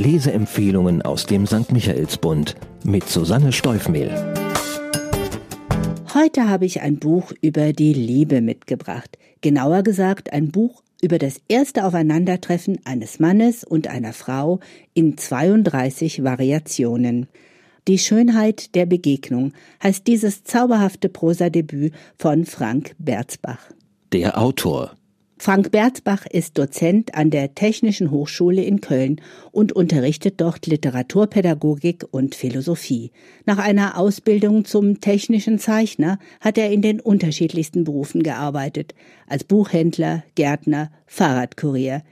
Leseempfehlungen aus dem St. Michaelsbund mit Susanne Steufmehl. Heute habe ich ein Buch über die Liebe mitgebracht. Genauer gesagt ein Buch über das erste Aufeinandertreffen eines Mannes und einer Frau in 32 Variationen. Die Schönheit der Begegnung heißt dieses zauberhafte Prosadebüt von Frank Berzbach. Der Autor Frank Berzbach ist Dozent an der Technischen Hochschule in Köln und unterrichtet dort Literaturpädagogik und Philosophie. Nach einer Ausbildung zum technischen Zeichner hat er in den unterschiedlichsten Berufen gearbeitet, als Buchhändler, Gärtner, Fahrradkurier.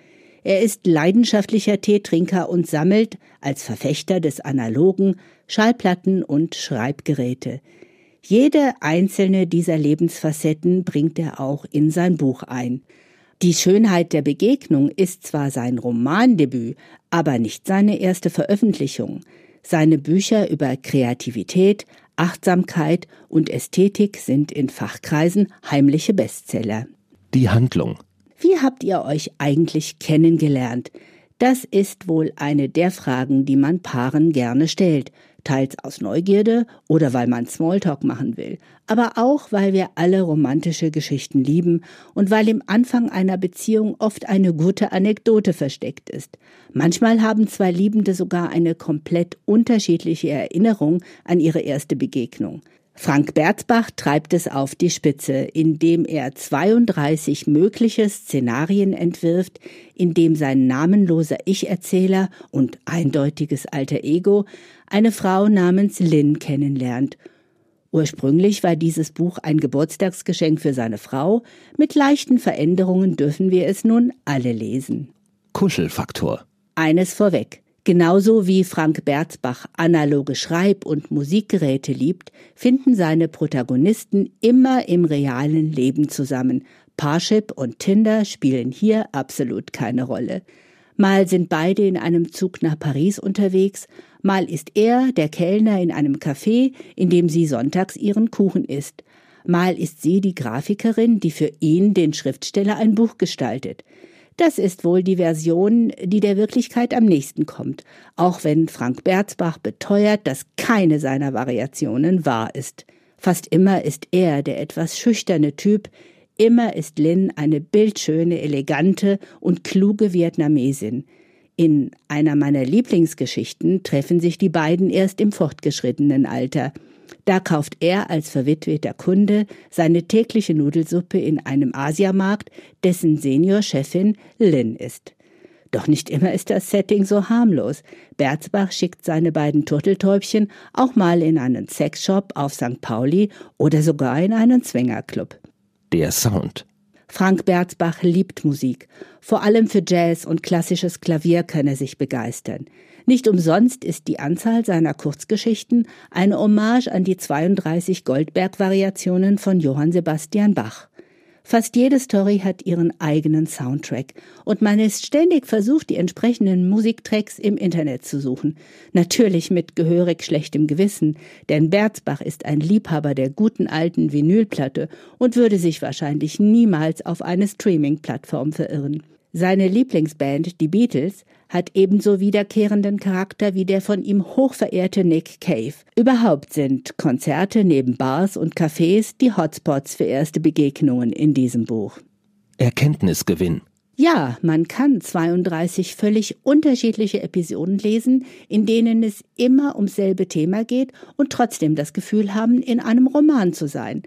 Er ist leidenschaftlicher Teetrinker und sammelt als Verfechter des Analogen Schallplatten und Schreibgeräte. Jede einzelne dieser Lebensfacetten bringt er auch in sein Buch ein. Die Schönheit der Begegnung ist zwar sein Romandebüt, aber nicht seine erste Veröffentlichung. Seine Bücher über Kreativität, Achtsamkeit und Ästhetik sind in Fachkreisen heimliche Bestseller. Die Handlung. Wie habt ihr euch eigentlich kennengelernt? Das ist wohl eine der Fragen, die man Paaren gerne stellt, teils aus Neugierde oder weil man Smalltalk machen will, aber auch weil wir alle romantische Geschichten lieben und weil im Anfang einer Beziehung oft eine gute Anekdote versteckt ist. Manchmal haben zwei Liebende sogar eine komplett unterschiedliche Erinnerung an ihre erste Begegnung. Frank Berzbach treibt es auf die Spitze, indem er 32 mögliche Szenarien entwirft, in dem sein namenloser Ich-Erzähler und eindeutiges alter Ego eine Frau namens Lynn kennenlernt. Ursprünglich war dieses Buch ein Geburtstagsgeschenk für seine Frau, mit leichten Veränderungen dürfen wir es nun alle lesen. Kuschelfaktor. Eines vorweg. Genauso wie Frank Berzbach analoge Schreib- und Musikgeräte liebt, finden seine Protagonisten immer im realen Leben zusammen. Parship und Tinder spielen hier absolut keine Rolle. Mal sind beide in einem Zug nach Paris unterwegs, mal ist er der Kellner in einem Café, in dem sie sonntags ihren Kuchen isst. Mal ist sie die Grafikerin, die für ihn, den Schriftsteller, ein Buch gestaltet. Das ist wohl die Version, die der Wirklichkeit am nächsten kommt, auch wenn Frank Berzbach beteuert, dass keine seiner Variationen wahr ist. Fast immer ist er der etwas schüchterne Typ, immer ist Lin eine bildschöne, elegante und kluge Vietnamesin. In einer meiner Lieblingsgeschichten treffen sich die beiden erst im fortgeschrittenen Alter – da kauft er als verwitweter Kunde seine tägliche Nudelsuppe in einem Asiamarkt, dessen Seniorchefin Lynn ist. Doch nicht immer ist das Setting so harmlos. Berzbach schickt seine beiden Turteltäubchen auch mal in einen Sexshop auf St. Pauli oder sogar in einen Zwingerclub. Der Sound. Frank Berzbach liebt Musik. Vor allem für Jazz und klassisches Klavier kann er sich begeistern. Nicht umsonst ist die Anzahl seiner Kurzgeschichten eine Hommage an die 32 Goldberg-Variationen von Johann Sebastian Bach. Fast jede Story hat ihren eigenen Soundtrack und man ist ständig versucht, die entsprechenden Musiktracks im Internet zu suchen. Natürlich mit gehörig schlechtem Gewissen, denn Berzbach ist ein Liebhaber der guten alten Vinylplatte und würde sich wahrscheinlich niemals auf eine Streaming-Plattform verirren. Seine Lieblingsband, die Beatles, hat ebenso wiederkehrenden Charakter wie der von ihm hochverehrte Nick Cave. Überhaupt sind Konzerte neben Bars und Cafés die Hotspots für erste Begegnungen in diesem Buch. Erkenntnisgewinn. Ja, man kann 32 völlig unterschiedliche Episoden lesen, in denen es immer ums selbe Thema geht und trotzdem das Gefühl haben, in einem Roman zu sein.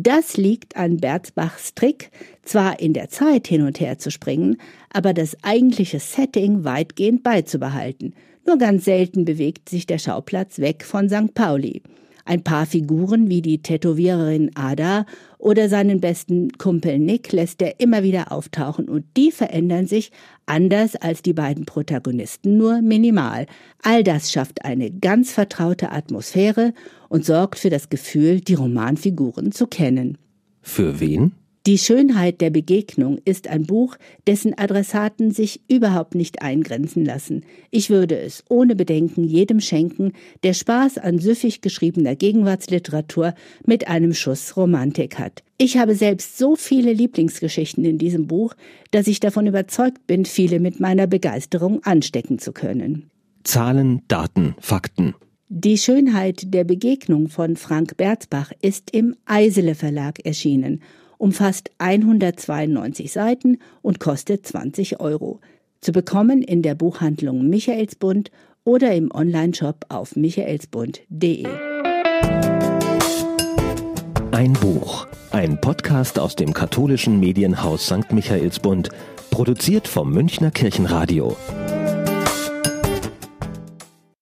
Das liegt an Berzbachs Trick, zwar in der Zeit hin und her zu springen, aber das eigentliche Setting weitgehend beizubehalten. Nur ganz selten bewegt sich der Schauplatz weg von St. Pauli. Ein paar Figuren wie die Tätowiererin Ada oder seinen besten Kumpel Nick lässt er immer wieder auftauchen und die verändern sich anders als die beiden Protagonisten nur minimal. All das schafft eine ganz vertraute Atmosphäre und sorgt für das Gefühl, die Romanfiguren zu kennen. Für wen? Die Schönheit der Begegnung ist ein Buch, dessen Adressaten sich überhaupt nicht eingrenzen lassen. Ich würde es ohne Bedenken jedem schenken, der Spaß an süffig geschriebener Gegenwartsliteratur mit einem Schuss Romantik hat. Ich habe selbst so viele Lieblingsgeschichten in diesem Buch, dass ich davon überzeugt bin, viele mit meiner Begeisterung anstecken zu können. Zahlen, Daten, Fakten. Die Schönheit der Begegnung von Frank Berzbach ist im Eisele Verlag erschienen, umfasst 192 Seiten und kostet 20 Euro. Zu bekommen in der Buchhandlung Michaelsbund oder im Onlineshop auf michaelsbund.de. Ein Buch, ein Podcast aus dem katholischen Medienhaus St. Michaelsbund, produziert vom Münchner Kirchenradio.